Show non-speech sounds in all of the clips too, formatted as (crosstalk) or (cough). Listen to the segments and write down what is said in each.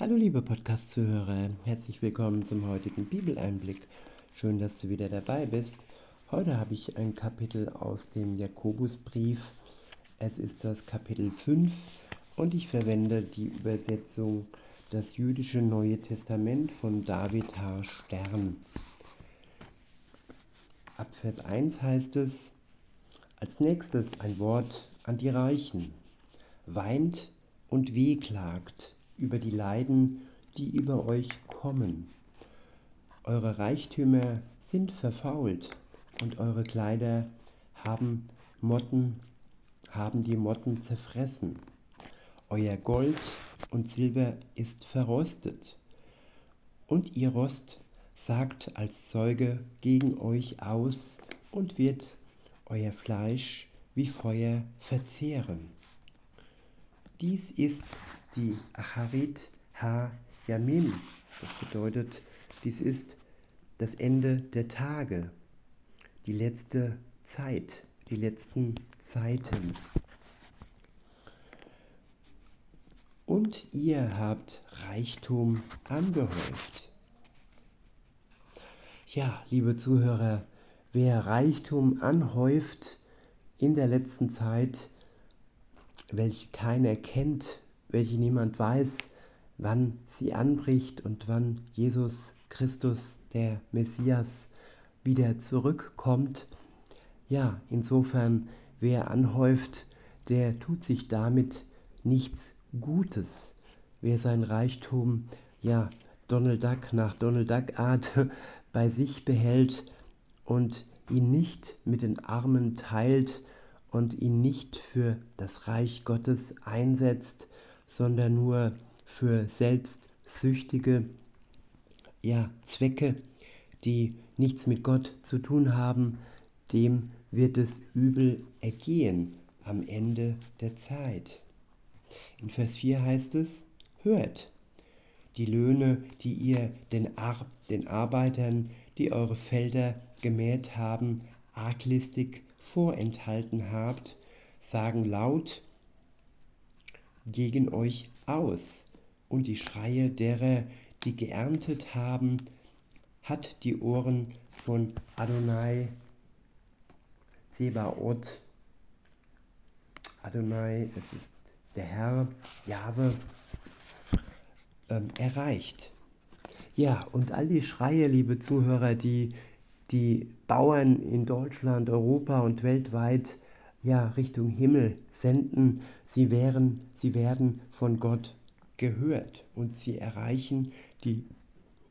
Hallo liebe Podcast-Zuhörer, herzlich willkommen zum heutigen Bibeleinblick. Schön, dass du wieder dabei bist. Heute habe ich ein Kapitel aus dem Jakobusbrief. Es ist das Kapitel 5 und ich verwende die Übersetzung Das jüdische Neue Testament von David H. Stern. Ab Vers 1 heißt es, als nächstes ein Wort an die Reichen. Weint und wehklagt über die Leiden, die über euch kommen. Eure Reichtümer sind verfault und eure Kleider haben Motten, haben die Motten zerfressen. Euer Gold und Silber ist verrostet und ihr Rost sagt als Zeuge gegen euch aus und wird euer Fleisch wie Feuer verzehren. Dies ist die Acharit Ha-Yamim. Das bedeutet, dies ist das Ende der Tage, die letzte Zeit, die letzten Zeiten. Und ihr habt Reichtum angehäuft. Ja, liebe Zuhörer, wer Reichtum anhäuft in der letzten Zeit, welche keiner kennt, welche niemand weiß, wann sie anbricht und wann Jesus Christus, der Messias, wieder zurückkommt. Ja, insofern, wer anhäuft, der tut sich damit nichts Gutes. Wer sein Reichtum, ja, Donald Duck nach Donald Duck Art (laughs) bei sich behält und ihn nicht mit den Armen teilt, und ihn nicht für das Reich Gottes einsetzt, sondern nur für selbstsüchtige ja, Zwecke, die nichts mit Gott zu tun haben, dem wird es übel ergehen am Ende der Zeit. In Vers 4 heißt es, hört, die Löhne, die ihr den, Ar den Arbeitern, die eure Felder gemäht haben, arglistig vorenthalten habt, sagen laut gegen euch aus, und die Schreie derer, die geerntet haben, hat die Ohren von Adonai Zebaoth. Adonai, es ist der Herr, Jahwe, ähm, erreicht. Ja, und all die Schreie, liebe Zuhörer, die die Bauern in Deutschland, Europa und weltweit ja Richtung Himmel senden, sie wären, sie werden von Gott gehört und sie erreichen die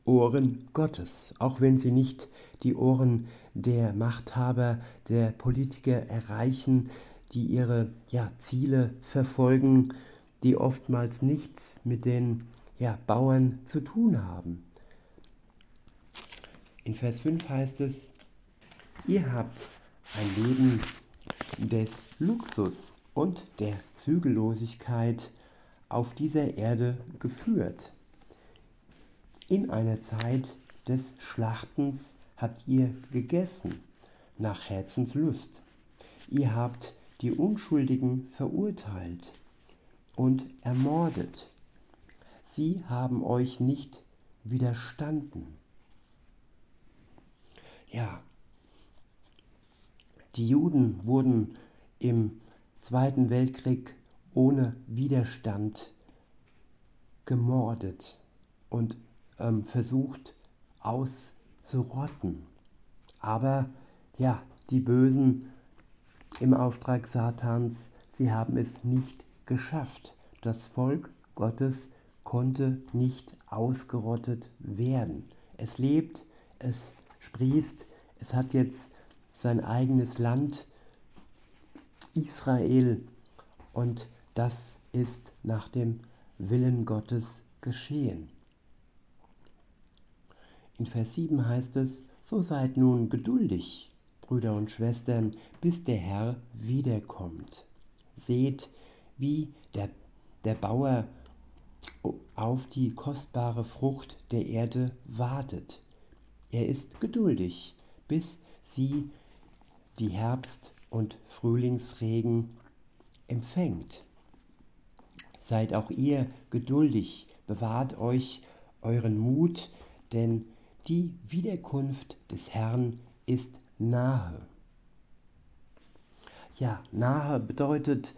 Ohren Gottes, auch wenn sie nicht die Ohren der Machthaber, der Politiker erreichen, die ihre ja, Ziele verfolgen, die oftmals nichts mit den ja, Bauern zu tun haben. In Vers 5 heißt es, ihr habt ein Leben des Luxus und der Zügellosigkeit auf dieser Erde geführt. In einer Zeit des Schlachtens habt ihr gegessen nach Herzenslust. Ihr habt die Unschuldigen verurteilt und ermordet. Sie haben euch nicht widerstanden ja, die Juden wurden im Zweiten Weltkrieg ohne Widerstand gemordet und ähm, versucht auszurotten. Aber ja, die Bösen im Auftrag Satans, sie haben es nicht geschafft. Das Volk Gottes konnte nicht ausgerottet werden. Es lebt, es sprießt. Es hat jetzt sein eigenes Land, Israel, und das ist nach dem Willen Gottes geschehen. In Vers 7 heißt es, so seid nun geduldig, Brüder und Schwestern, bis der Herr wiederkommt. Seht, wie der, der Bauer auf die kostbare Frucht der Erde wartet. Er ist geduldig, bis sie die Herbst- und Frühlingsregen empfängt. Seid auch ihr geduldig, bewahrt euch euren Mut, denn die Wiederkunft des Herrn ist nahe. Ja, nahe bedeutet,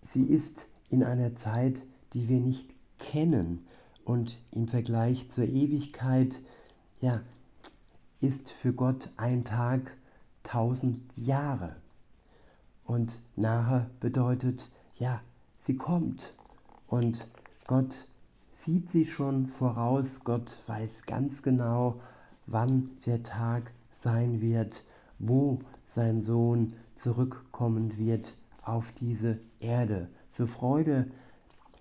sie ist in einer Zeit, die wir nicht kennen und im Vergleich zur Ewigkeit, ja, ist für Gott ein Tag tausend Jahre. Und nahe bedeutet, ja, sie kommt. Und Gott sieht sie schon voraus, Gott weiß ganz genau, wann der Tag sein wird, wo sein Sohn zurückkommen wird auf diese Erde, zur Freude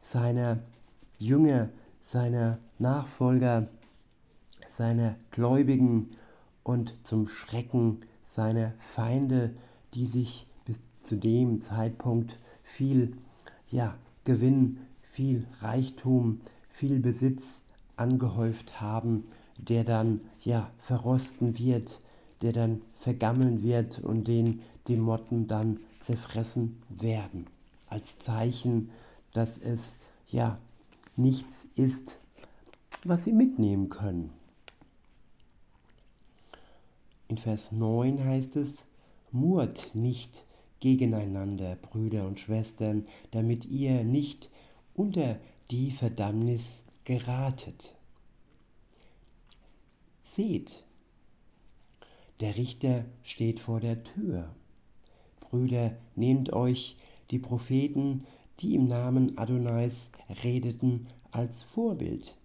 seiner Jünger, seiner Nachfolger, seiner Gläubigen und zum Schrecken seiner Feinde, die sich bis zu dem Zeitpunkt viel ja, Gewinn, viel Reichtum, viel Besitz angehäuft haben, der dann ja verrosten wird, der dann vergammeln wird und den die Motten dann zerfressen werden. Als Zeichen, dass es ja nichts ist, was sie mitnehmen können. In Vers 9 heißt es, Murt nicht gegeneinander, Brüder und Schwestern, damit ihr nicht unter die Verdammnis geratet. Seht, der Richter steht vor der Tür. Brüder, nehmt euch die Propheten, die im Namen Adonais redeten, als Vorbild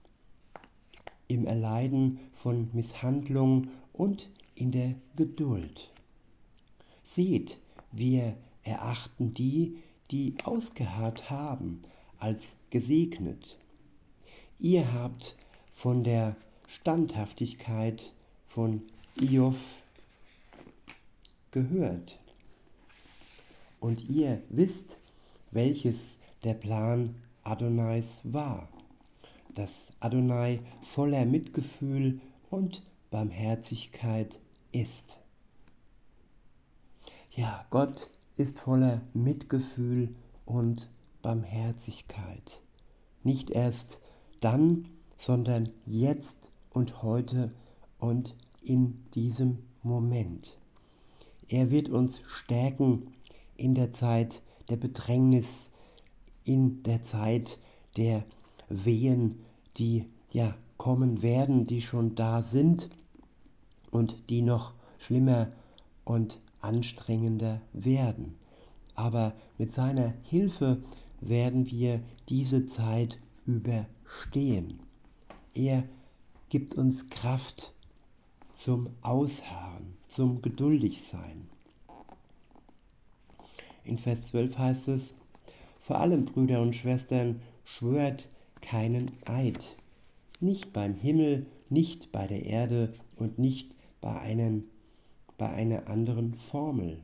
im Erleiden von Misshandlung und in der Geduld. Seht, wir erachten die, die ausgeharrt haben, als gesegnet. Ihr habt von der Standhaftigkeit von Iov gehört. Und ihr wisst, welches der Plan Adonais war, dass Adonai voller Mitgefühl und Barmherzigkeit ist. Ja, Gott ist voller Mitgefühl und Barmherzigkeit. Nicht erst dann, sondern jetzt und heute und in diesem Moment. Er wird uns stärken in der Zeit der Bedrängnis, in der Zeit der Wehen, die ja kommen werden, die schon da sind und die noch schlimmer und anstrengender werden. Aber mit seiner Hilfe werden wir diese Zeit überstehen. Er gibt uns Kraft zum Ausharren, zum Geduldigsein. In Vers 12 heißt es, vor allem Brüder und Schwestern, schwört keinen Eid, nicht beim Himmel, nicht bei der Erde und nicht bei, einem, bei einer anderen Formel.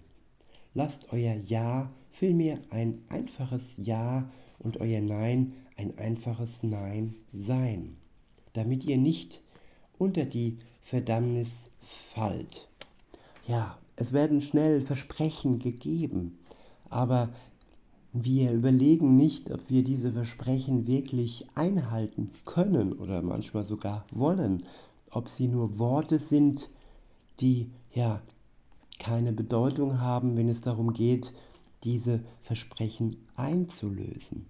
Lasst euer Ja vielmehr ein einfaches Ja und euer Nein ein einfaches Nein sein, damit ihr nicht unter die Verdammnis fallt. Ja, es werden schnell Versprechen gegeben, aber wir überlegen nicht, ob wir diese Versprechen wirklich einhalten können oder manchmal sogar wollen, ob sie nur Worte sind, die ja keine Bedeutung haben, wenn es darum geht, diese Versprechen einzulösen.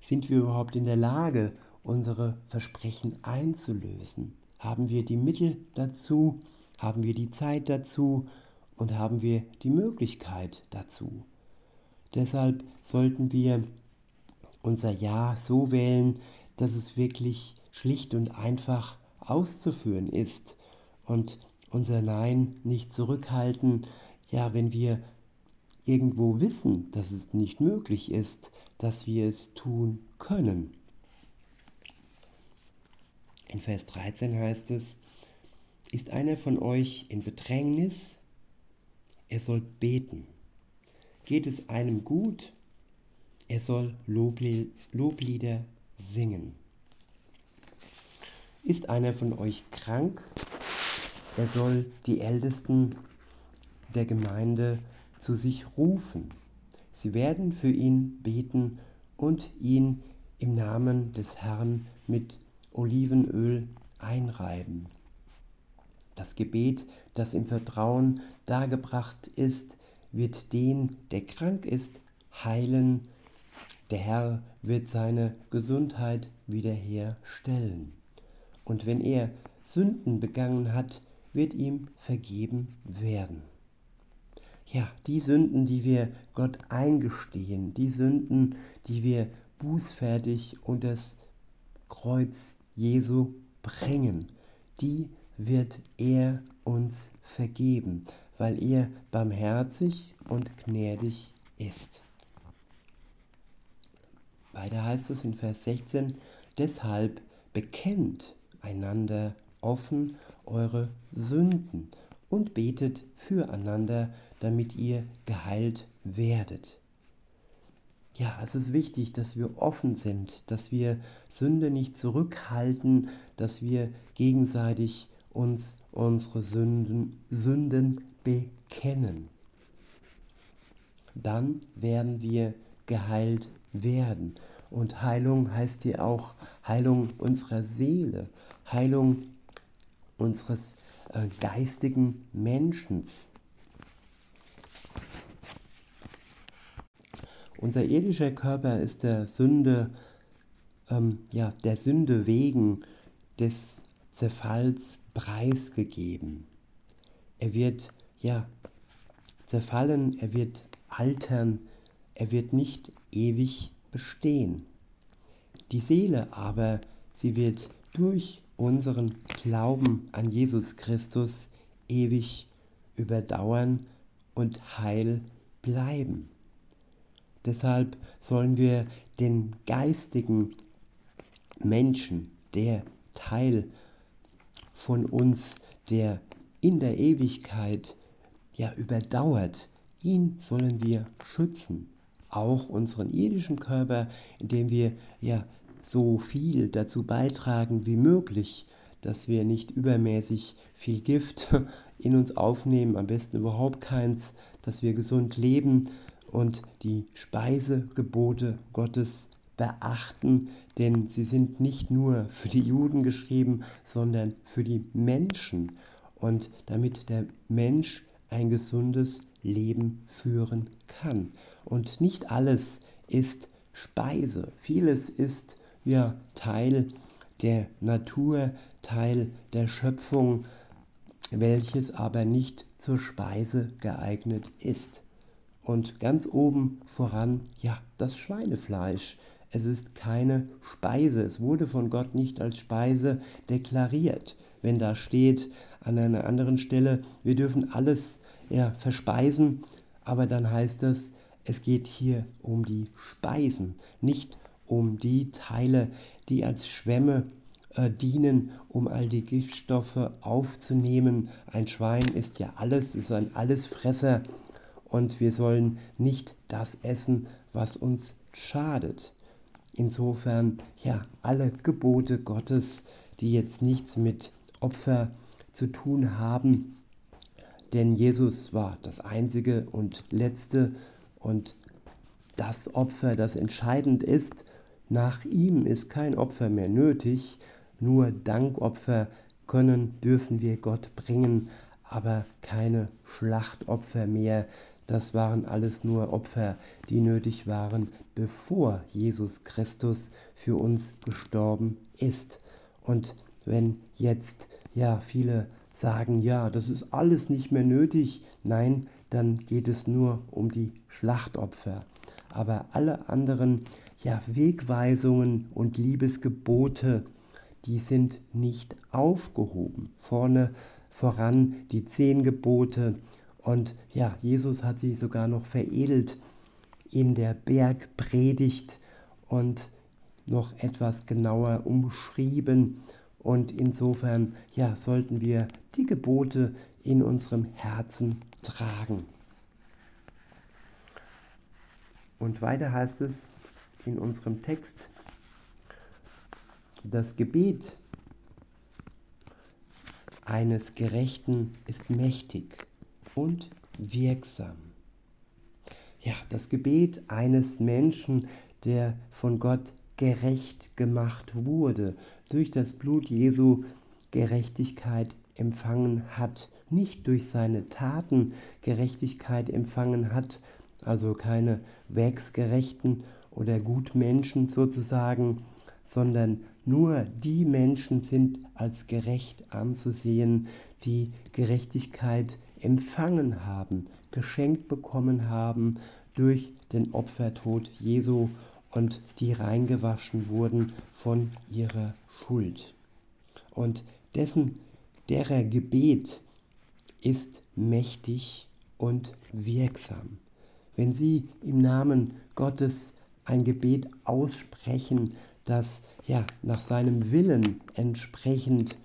Sind wir überhaupt in der Lage, unsere Versprechen einzulösen? Haben wir die Mittel dazu? Haben wir die Zeit dazu? Und haben wir die Möglichkeit dazu? Deshalb sollten wir unser Ja so wählen, dass es wirklich schlicht und einfach auszuführen ist und unser Nein nicht zurückhalten, ja, wenn wir irgendwo wissen, dass es nicht möglich ist, dass wir es tun können. In Vers 13 heißt es, ist einer von euch in Bedrängnis, er soll beten. Geht es einem gut? Er soll Loblieder singen. Ist einer von euch krank? Er soll die Ältesten der Gemeinde zu sich rufen. Sie werden für ihn beten und ihn im Namen des Herrn mit Olivenöl einreiben. Das Gebet, das im Vertrauen dargebracht ist, wird den, der krank ist, heilen. Der Herr wird seine Gesundheit wiederherstellen. Und wenn er Sünden begangen hat, wird ihm vergeben werden. Ja, die Sünden, die wir Gott eingestehen, die Sünden, die wir bußfertig unter das Kreuz Jesu bringen, die wird er uns vergeben, weil er barmherzig und gnädig ist. Weiter heißt es in Vers 16, deshalb bekennt einander offen eure Sünden und betet füreinander, damit ihr geheilt werdet. Ja, es ist wichtig, dass wir offen sind, dass wir Sünde nicht zurückhalten, dass wir gegenseitig uns unsere Sünden, Sünden bekennen. Dann werden wir geheilt werden. Und Heilung heißt hier auch Heilung unserer Seele, Heilung unseres äh, geistigen Menschens. Unser irdischer Körper ist der Sünde, ähm, ja, der Sünde wegen des Zerfalls preisgegeben. Er wird ja zerfallen, er wird altern, er wird nicht ewig bestehen. Die Seele aber, sie wird durch unseren Glauben an Jesus Christus ewig überdauern und heil bleiben. Deshalb sollen wir den geistigen Menschen, der Teil von uns, der in der Ewigkeit ja überdauert, ihn sollen wir schützen. Auch unseren irdischen Körper, indem wir ja so viel dazu beitragen wie möglich, dass wir nicht übermäßig viel Gift (laughs) in uns aufnehmen, am besten überhaupt keins, dass wir gesund leben und die Speisegebote Gottes beachten, denn sie sind nicht nur für die Juden geschrieben, sondern für die Menschen und damit der Mensch ein gesundes Leben führen kann. Und nicht alles ist Speise, vieles ist ja Teil der Natur, Teil der Schöpfung, welches aber nicht zur Speise geeignet ist. Und ganz oben voran, ja, das Schweinefleisch. Es ist keine Speise. Es wurde von Gott nicht als Speise deklariert. Wenn da steht an einer anderen Stelle, wir dürfen alles ja, verspeisen, aber dann heißt es, es geht hier um die Speisen, nicht um die Teile, die als Schwämme äh, dienen, um all die Giftstoffe aufzunehmen. Ein Schwein ist ja alles, ist ein Allesfresser und wir sollen nicht das essen, was uns schadet. Insofern, ja, alle Gebote Gottes, die jetzt nichts mit Opfer zu tun haben, denn Jesus war das einzige und letzte und das Opfer, das entscheidend ist, nach ihm ist kein Opfer mehr nötig, nur Dankopfer können, dürfen wir Gott bringen, aber keine Schlachtopfer mehr. Das waren alles nur Opfer, die nötig waren, bevor Jesus Christus für uns gestorben ist. Und wenn jetzt ja viele sagen, ja, das ist alles nicht mehr nötig, nein, dann geht es nur um die Schlachtopfer. Aber alle anderen ja, Wegweisungen und Liebesgebote, die sind nicht aufgehoben. Vorne voran die zehn Gebote und ja, Jesus hat sie sogar noch veredelt in der Bergpredigt und noch etwas genauer umschrieben. Und insofern, ja, sollten wir die Gebote in unserem Herzen tragen. Und weiter heißt es in unserem Text, das Gebet eines Gerechten ist mächtig und wirksam. Ja, das Gebet eines Menschen, der von Gott gerecht gemacht wurde, durch das Blut Jesu Gerechtigkeit empfangen hat, nicht durch seine Taten Gerechtigkeit empfangen hat, also keine Werksgerechten oder Gutmenschen sozusagen, sondern nur die Menschen sind als gerecht anzusehen, die Gerechtigkeit empfangen haben, geschenkt bekommen haben durch den Opfertod Jesu und die reingewaschen wurden von ihrer Schuld. Und dessen, derer Gebet ist mächtig und wirksam. Wenn Sie im Namen Gottes ein Gebet aussprechen, das ja nach seinem Willen entsprechend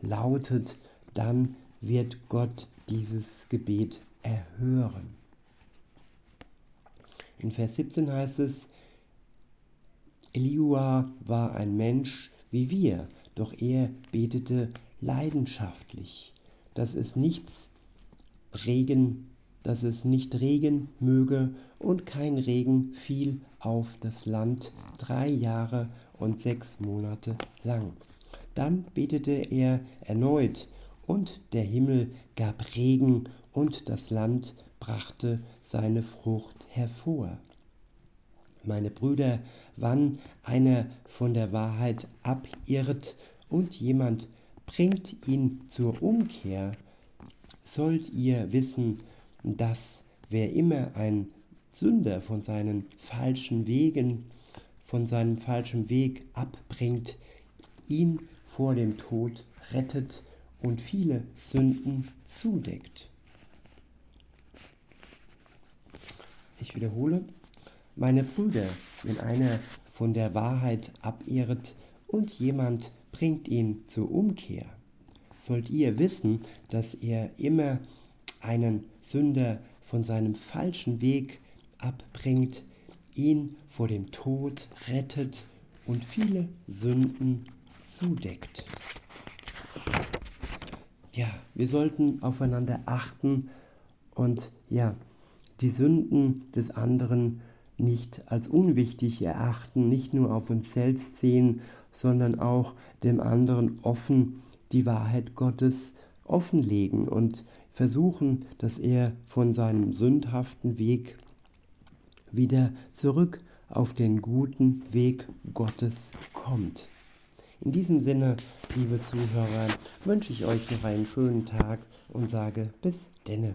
lautet, dann wird Gott dieses Gebet erhören. In Vers 17 heißt es, Eliua war ein Mensch wie wir, doch er betete leidenschaftlich, dass es nichts Regen, dass es nicht Regen möge und kein Regen fiel auf das Land drei Jahre und sechs Monate lang. Dann betete er erneut, und der Himmel gab Regen, und das Land brachte seine Frucht hervor. Meine Brüder, wann einer von der Wahrheit abirrt und jemand bringt ihn zur Umkehr, sollt ihr wissen, dass wer immer ein Sünder von seinen falschen Wegen, von seinem falschen Weg abbringt, ihn vor dem Tod rettet und viele Sünden zudeckt. Ich wiederhole, meine Brüder, wenn einer von der Wahrheit abirrt und jemand bringt ihn zur Umkehr, sollt ihr wissen, dass er immer einen Sünder von seinem falschen Weg abbringt, ihn vor dem Tod rettet und viele Sünden zudeckt. Ja, wir sollten aufeinander achten und ja, die Sünden des anderen nicht als unwichtig erachten, nicht nur auf uns selbst sehen, sondern auch dem anderen offen die Wahrheit Gottes offenlegen und versuchen, dass er von seinem sündhaften Weg wieder zurück auf den guten Weg Gottes kommt. In diesem Sinne, liebe Zuhörer, wünsche ich euch noch einen schönen Tag und sage bis denne.